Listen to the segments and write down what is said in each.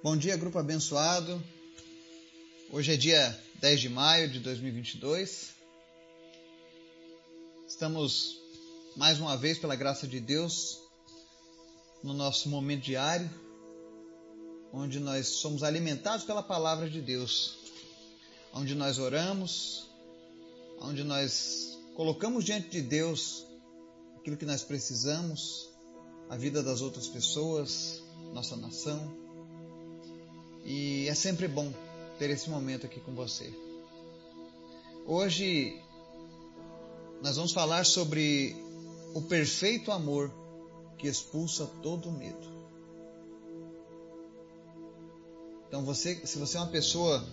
Bom dia, grupo abençoado. Hoje é dia 10 de maio de 2022. Estamos mais uma vez, pela graça de Deus, no nosso momento diário, onde nós somos alimentados pela palavra de Deus, onde nós oramos, onde nós colocamos diante de Deus aquilo que nós precisamos, a vida das outras pessoas, nossa nação e é sempre bom ter esse momento aqui com você. Hoje nós vamos falar sobre o perfeito amor que expulsa todo medo. Então você, se você é uma pessoa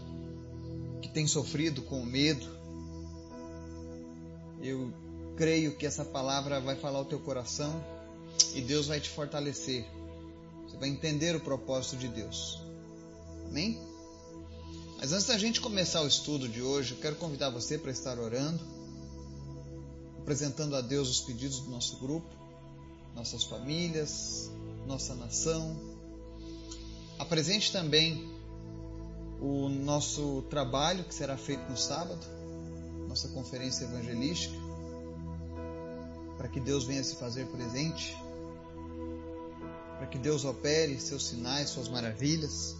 que tem sofrido com medo, eu creio que essa palavra vai falar o teu coração e Deus vai te fortalecer. Você vai entender o propósito de Deus. Amém? Mas antes da gente começar o estudo de hoje, eu quero convidar você para estar orando, apresentando a Deus os pedidos do nosso grupo, nossas famílias, nossa nação. Apresente também o nosso trabalho que será feito no sábado, nossa conferência evangelística, para que Deus venha se fazer presente, para que Deus opere seus sinais, suas maravilhas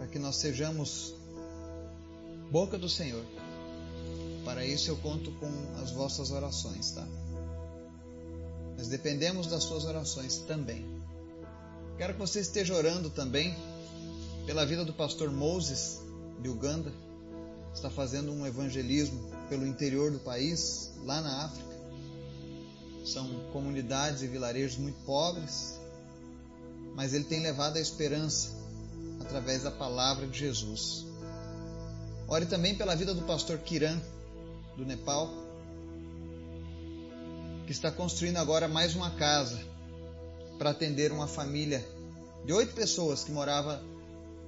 para que nós sejamos boca do Senhor. Para isso eu conto com as vossas orações, tá? Nós dependemos das suas orações também. Quero que você esteja orando também pela vida do pastor Moses de Uganda. Está fazendo um evangelismo pelo interior do país, lá na África. São comunidades e vilarejos muito pobres, mas ele tem levado a esperança através da palavra de Jesus. Ore também pela vida do pastor Kiran, do Nepal, que está construindo agora mais uma casa para atender uma família de oito pessoas que morava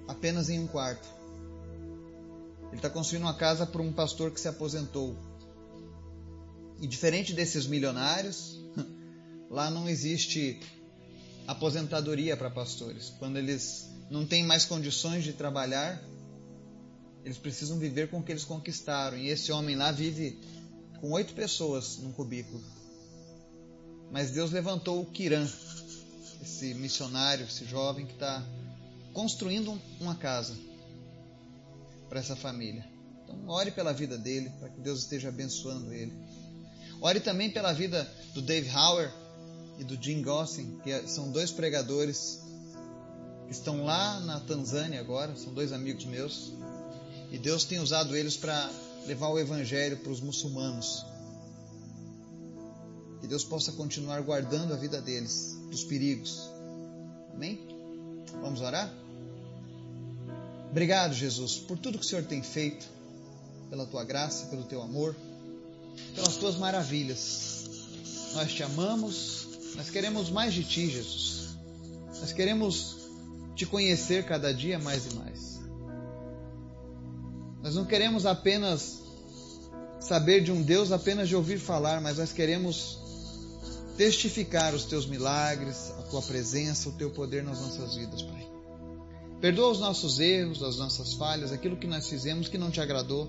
apenas em um quarto. Ele está construindo uma casa para um pastor que se aposentou. E diferente desses milionários, lá não existe aposentadoria para pastores. Quando eles não têm mais condições de trabalhar, eles precisam viver com o que eles conquistaram. E esse homem lá vive com oito pessoas num cubículo. Mas Deus levantou o Kiran, esse missionário, esse jovem que está construindo uma casa para essa família. Então, ore pela vida dele, para que Deus esteja abençoando ele. Ore também pela vida do Dave Hauer e do Jim Gossin, que são dois pregadores estão lá na Tanzânia agora, são dois amigos meus, e Deus tem usado eles para levar o Evangelho para os muçulmanos. Que Deus possa continuar guardando a vida deles dos perigos. Amém? Vamos orar? Obrigado, Jesus, por tudo que o Senhor tem feito, pela tua graça, pelo teu amor, pelas tuas maravilhas. Nós te amamos, nós queremos mais de ti, Jesus. Nós queremos te conhecer cada dia mais e mais. Nós não queremos apenas saber de um Deus apenas de ouvir falar, mas nós queremos testificar os teus milagres, a tua presença, o teu poder nas nossas vidas, Pai. Perdoa os nossos erros, as nossas falhas, aquilo que nós fizemos que não te agradou.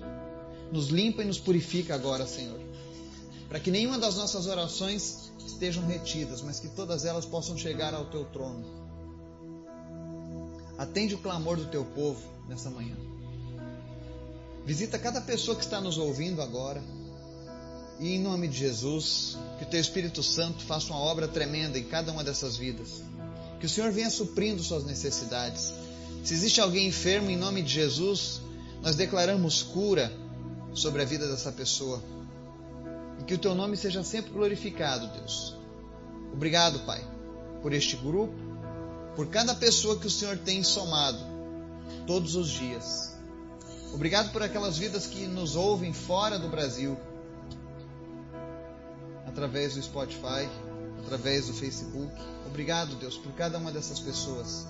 Nos limpa e nos purifica agora, Senhor. Para que nenhuma das nossas orações estejam retidas, mas que todas elas possam chegar ao teu trono Atende o clamor do teu povo nessa manhã. Visita cada pessoa que está nos ouvindo agora. E em nome de Jesus, que o teu Espírito Santo faça uma obra tremenda em cada uma dessas vidas. Que o Senhor venha suprindo suas necessidades. Se existe alguém enfermo, em nome de Jesus, nós declaramos cura sobre a vida dessa pessoa. E que o teu nome seja sempre glorificado, Deus. Obrigado, Pai, por este grupo por cada pessoa que o Senhor tem somado todos os dias. Obrigado por aquelas vidas que nos ouvem fora do Brasil, através do Spotify, através do Facebook. Obrigado, Deus, por cada uma dessas pessoas.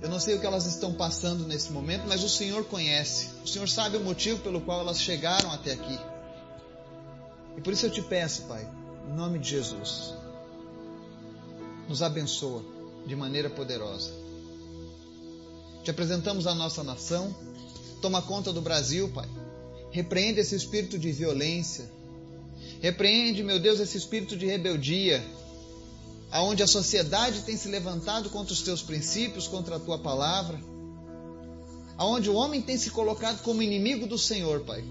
Eu não sei o que elas estão passando nesse momento, mas o Senhor conhece. O Senhor sabe o motivo pelo qual elas chegaram até aqui. E por isso eu te peço, Pai, em nome de Jesus, nos abençoa de maneira poderosa. te apresentamos a nossa nação. Toma conta do Brasil, Pai. Repreende esse espírito de violência. Repreende, meu Deus, esse espírito de rebeldia, aonde a sociedade tem se levantado contra os teus princípios, contra a tua palavra, aonde o homem tem se colocado como inimigo do Senhor, Pai.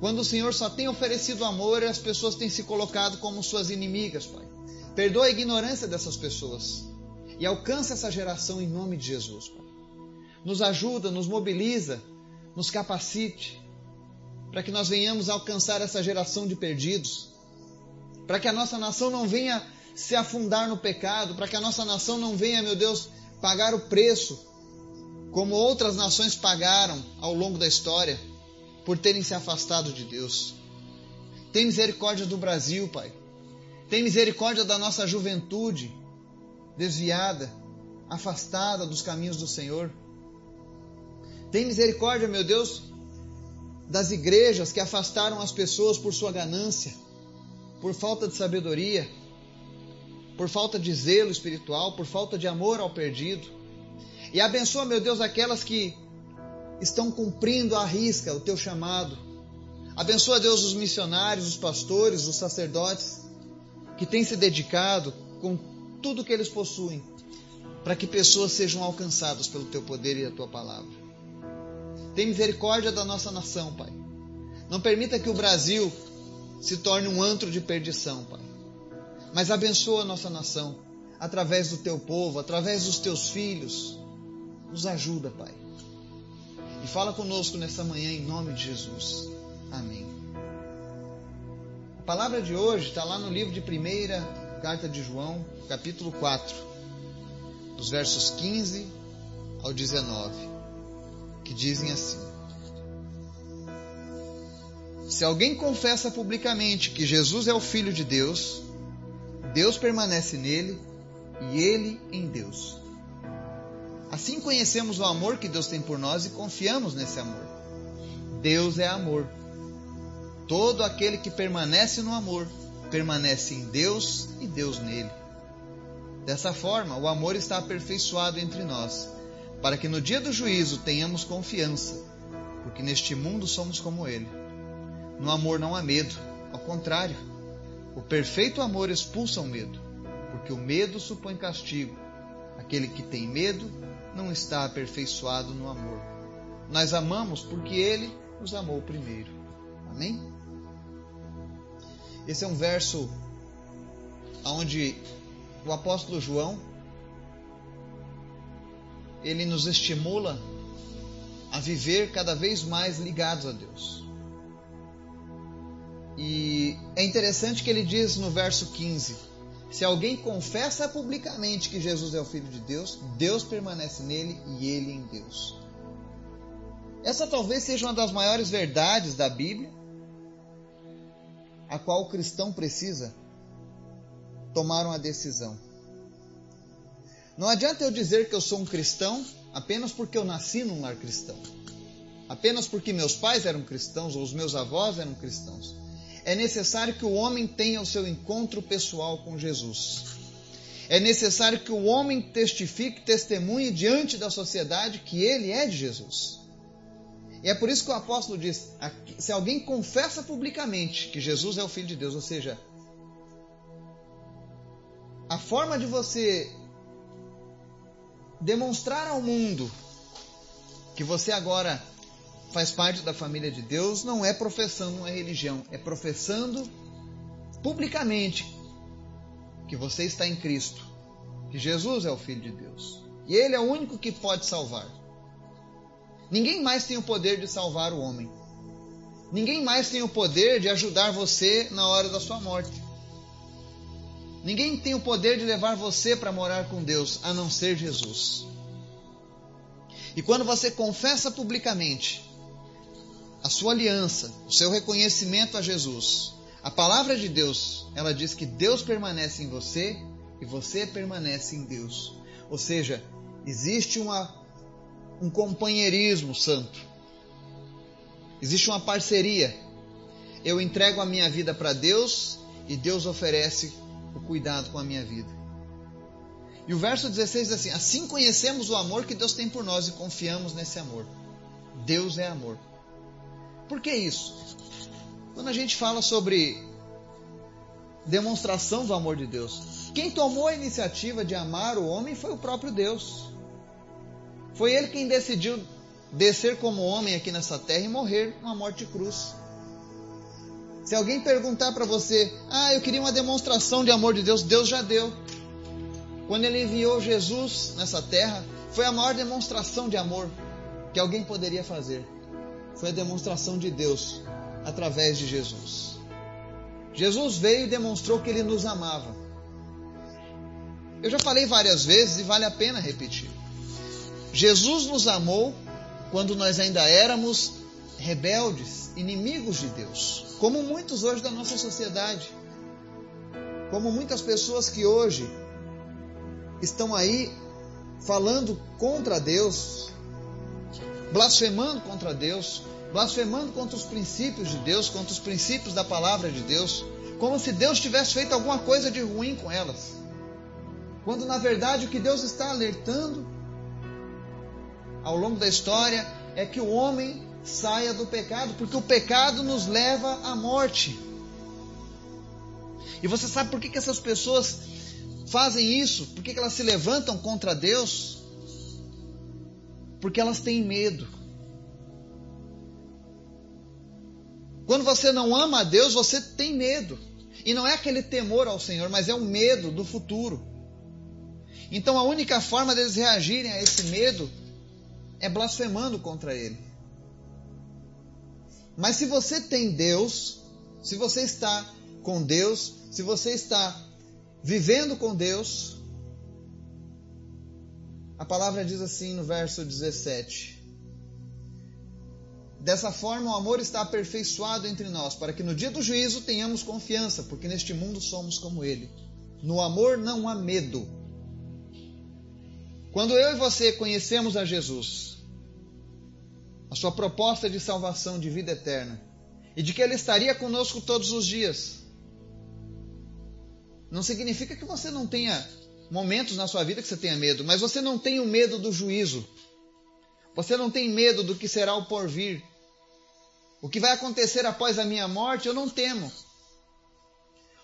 Quando o Senhor só tem oferecido amor, as pessoas têm se colocado como suas inimigas, Pai. Perdoa a ignorância dessas pessoas e alcança essa geração em nome de Jesus, Pai. Nos ajuda, nos mobiliza, nos capacite para que nós venhamos alcançar essa geração de perdidos, para que a nossa nação não venha se afundar no pecado, para que a nossa nação não venha, meu Deus, pagar o preço como outras nações pagaram ao longo da história por terem se afastado de Deus. Tem misericórdia do Brasil, Pai. Tem misericórdia da nossa juventude desviada, afastada dos caminhos do Senhor. Tem misericórdia, meu Deus, das igrejas que afastaram as pessoas por sua ganância, por falta de sabedoria, por falta de zelo espiritual, por falta de amor ao perdido. E abençoa, meu Deus, aquelas que estão cumprindo à risca o teu chamado. Abençoa, Deus, os missionários, os pastores, os sacerdotes que têm se dedicado com tudo que eles possuem para que pessoas sejam alcançadas pelo teu poder e a tua palavra. Tem misericórdia da nossa nação, Pai. Não permita que o Brasil se torne um antro de perdição, Pai. Mas abençoa a nossa nação através do teu povo, através dos teus filhos. Nos ajuda, Pai. E fala conosco nessa manhã em nome de Jesus. Amém. A palavra de hoje está lá no livro de primeira carta de João, capítulo 4, dos versos 15 ao 19 que dizem assim: Se alguém confessa publicamente que Jesus é o Filho de Deus, Deus permanece nele e ele em Deus. Assim conhecemos o amor que Deus tem por nós e confiamos nesse amor. Deus é amor. Todo aquele que permanece no amor permanece em Deus e Deus nele. Dessa forma, o amor está aperfeiçoado entre nós para que no dia do juízo tenhamos confiança, porque neste mundo somos como Ele. No amor não há medo, ao contrário, o perfeito amor expulsa o medo, porque o medo supõe castigo. Aquele que tem medo não está aperfeiçoado no amor. Nós amamos porque Ele nos amou primeiro. Amém? Esse é um verso onde o apóstolo João ele nos estimula a viver cada vez mais ligados a Deus. E é interessante que ele diz no verso 15: Se alguém confessa publicamente que Jesus é o Filho de Deus, Deus permanece nele e ele em Deus. Essa talvez seja uma das maiores verdades da Bíblia, a qual o cristão precisa tomar uma decisão. Não adianta eu dizer que eu sou um cristão apenas porque eu nasci num lar cristão. Apenas porque meus pais eram cristãos ou os meus avós eram cristãos. É necessário que o homem tenha o seu encontro pessoal com Jesus. É necessário que o homem testifique, testemunhe diante da sociedade que ele é de Jesus. E é por isso que o apóstolo diz: se alguém confessa publicamente que Jesus é o Filho de Deus, ou seja, a forma de você demonstrar ao mundo que você agora faz parte da família de Deus não é professando uma religião, é professando publicamente que você está em Cristo, que Jesus é o Filho de Deus e Ele é o único que pode salvar. Ninguém mais tem o poder de salvar o homem. Ninguém mais tem o poder de ajudar você na hora da sua morte. Ninguém tem o poder de levar você para morar com Deus a não ser Jesus. E quando você confessa publicamente a sua aliança, o seu reconhecimento a Jesus, a palavra de Deus, ela diz que Deus permanece em você e você permanece em Deus. Ou seja, existe uma, um companheirismo santo. Existe uma parceria. Eu entrego a minha vida para Deus e Deus oferece o cuidado com a minha vida. E o verso 16 diz assim: Assim conhecemos o amor que Deus tem por nós e confiamos nesse amor. Deus é amor. Por que isso? Quando a gente fala sobre demonstração do amor de Deus, quem tomou a iniciativa de amar o homem foi o próprio Deus. Foi ele quem decidiu descer como homem aqui nessa terra e morrer uma morte cruz. Se alguém perguntar para você, ah, eu queria uma demonstração de amor de Deus, Deus já deu. Quando ele enviou Jesus nessa terra, foi a maior demonstração de amor que alguém poderia fazer. Foi a demonstração de Deus através de Jesus. Jesus veio e demonstrou que ele nos amava. Eu já falei várias vezes e vale a pena repetir. Jesus nos amou quando nós ainda éramos rebeldes, inimigos de Deus, como muitos hoje da nossa sociedade. Como muitas pessoas que hoje estão aí falando contra Deus, blasfemando contra Deus, blasfemando contra os princípios de Deus, contra os princípios da palavra de Deus, como se Deus tivesse feito alguma coisa de ruim com elas. Quando na verdade o que Deus está alertando ao longo da história é que o homem saia do pecado, porque o pecado nos leva à morte. E você sabe por que, que essas pessoas fazem isso? Por que, que elas se levantam contra Deus? Porque elas têm medo. Quando você não ama a Deus, você tem medo. E não é aquele temor ao Senhor, mas é o medo do futuro. Então a única forma deles reagirem a esse medo é blasfemando contra ele. Mas se você tem Deus, se você está com Deus, se você está vivendo com Deus, a palavra diz assim no verso 17: Dessa forma o amor está aperfeiçoado entre nós, para que no dia do juízo tenhamos confiança, porque neste mundo somos como ele. No amor não há medo. Quando eu e você conhecemos a Jesus, a sua proposta de salvação, de vida eterna, e de que Ele estaria conosco todos os dias. Não significa que você não tenha momentos na sua vida que você tenha medo, mas você não tem o medo do juízo. Você não tem medo do que será o porvir. O que vai acontecer após a minha morte, eu não temo.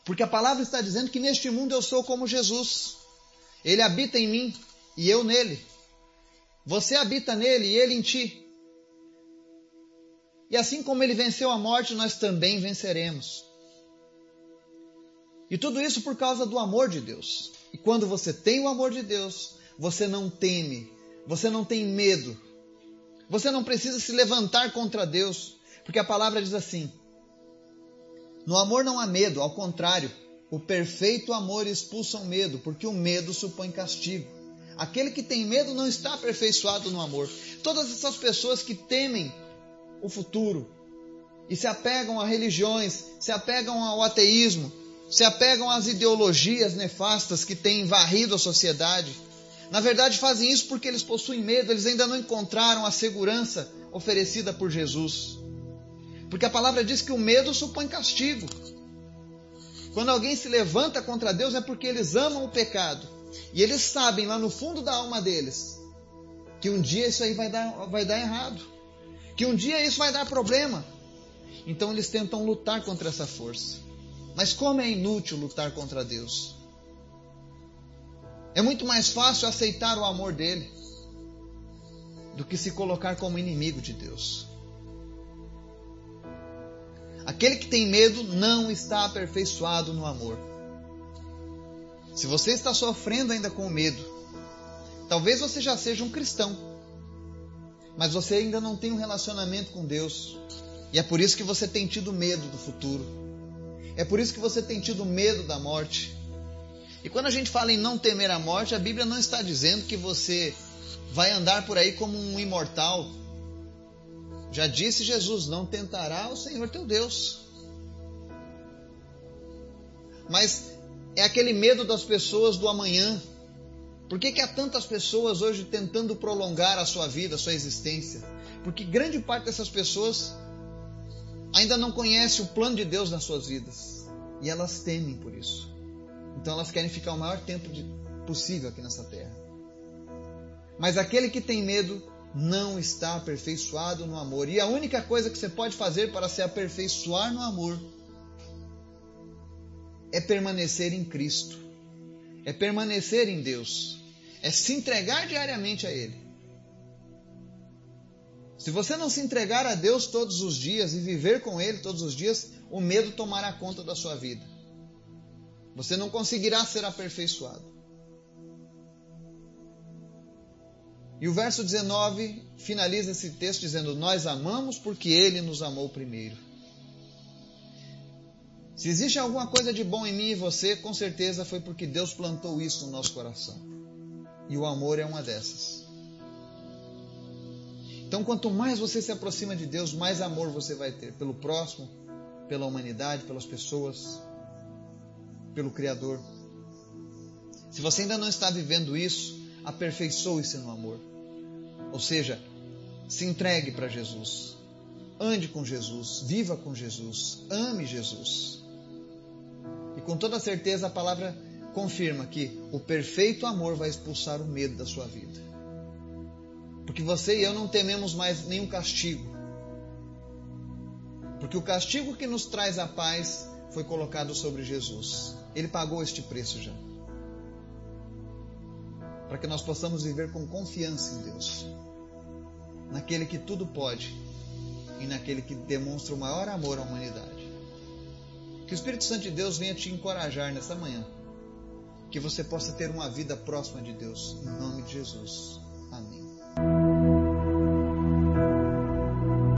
Porque a palavra está dizendo que neste mundo eu sou como Jesus. Ele habita em mim e eu nele. Você habita nele e ele em ti. E assim como ele venceu a morte, nós também venceremos. E tudo isso por causa do amor de Deus. E quando você tem o amor de Deus, você não teme, você não tem medo, você não precisa se levantar contra Deus, porque a palavra diz assim: No amor não há medo, ao contrário, o perfeito amor expulsa o medo, porque o medo supõe castigo. Aquele que tem medo não está aperfeiçoado no amor. Todas essas pessoas que temem o futuro e se apegam a religiões, se apegam ao ateísmo, se apegam às ideologias nefastas que têm varrido a sociedade. Na verdade, fazem isso porque eles possuem medo, eles ainda não encontraram a segurança oferecida por Jesus. Porque a palavra diz que o medo supõe castigo. Quando alguém se levanta contra Deus é porque eles amam o pecado. E eles sabem lá no fundo da alma deles que um dia isso aí vai dar, vai dar errado que um dia isso vai dar problema. Então eles tentam lutar contra essa força. Mas como é inútil lutar contra Deus? É muito mais fácil aceitar o amor dele do que se colocar como inimigo de Deus. Aquele que tem medo não está aperfeiçoado no amor. Se você está sofrendo ainda com medo, talvez você já seja um cristão mas você ainda não tem um relacionamento com Deus. E é por isso que você tem tido medo do futuro. É por isso que você tem tido medo da morte. E quando a gente fala em não temer a morte, a Bíblia não está dizendo que você vai andar por aí como um imortal. Já disse Jesus: não tentará o Senhor teu Deus. Mas é aquele medo das pessoas do amanhã, por que, que há tantas pessoas hoje tentando prolongar a sua vida, a sua existência? Porque grande parte dessas pessoas ainda não conhece o plano de Deus nas suas vidas. E elas temem por isso. Então elas querem ficar o maior tempo de, impossível aqui nessa terra. Mas aquele que tem medo não está aperfeiçoado no amor. E a única coisa que você pode fazer para se aperfeiçoar no amor é permanecer em Cristo, é permanecer em Deus, é se entregar diariamente a Ele. Se você não se entregar a Deus todos os dias e viver com Ele todos os dias, o medo tomará conta da sua vida. Você não conseguirá ser aperfeiçoado. E o verso 19 finaliza esse texto dizendo: Nós amamos porque Ele nos amou primeiro. Se existe alguma coisa de bom em mim e você, com certeza foi porque Deus plantou isso no nosso coração. E o amor é uma dessas. Então, quanto mais você se aproxima de Deus, mais amor você vai ter pelo próximo, pela humanidade, pelas pessoas, pelo Criador. Se você ainda não está vivendo isso, aperfeiçoe-se no amor. Ou seja, se entregue para Jesus. Ande com Jesus, viva com Jesus, ame Jesus. E com toda certeza a palavra confirma que o perfeito amor vai expulsar o medo da sua vida. Porque você e eu não tememos mais nenhum castigo. Porque o castigo que nos traz a paz foi colocado sobre Jesus. Ele pagou este preço já. Para que nós possamos viver com confiança em Deus naquele que tudo pode e naquele que demonstra o maior amor à humanidade. Que o Espírito Santo de Deus venha te encorajar nessa manhã. Que você possa ter uma vida próxima de Deus. Em nome de Jesus. Amém.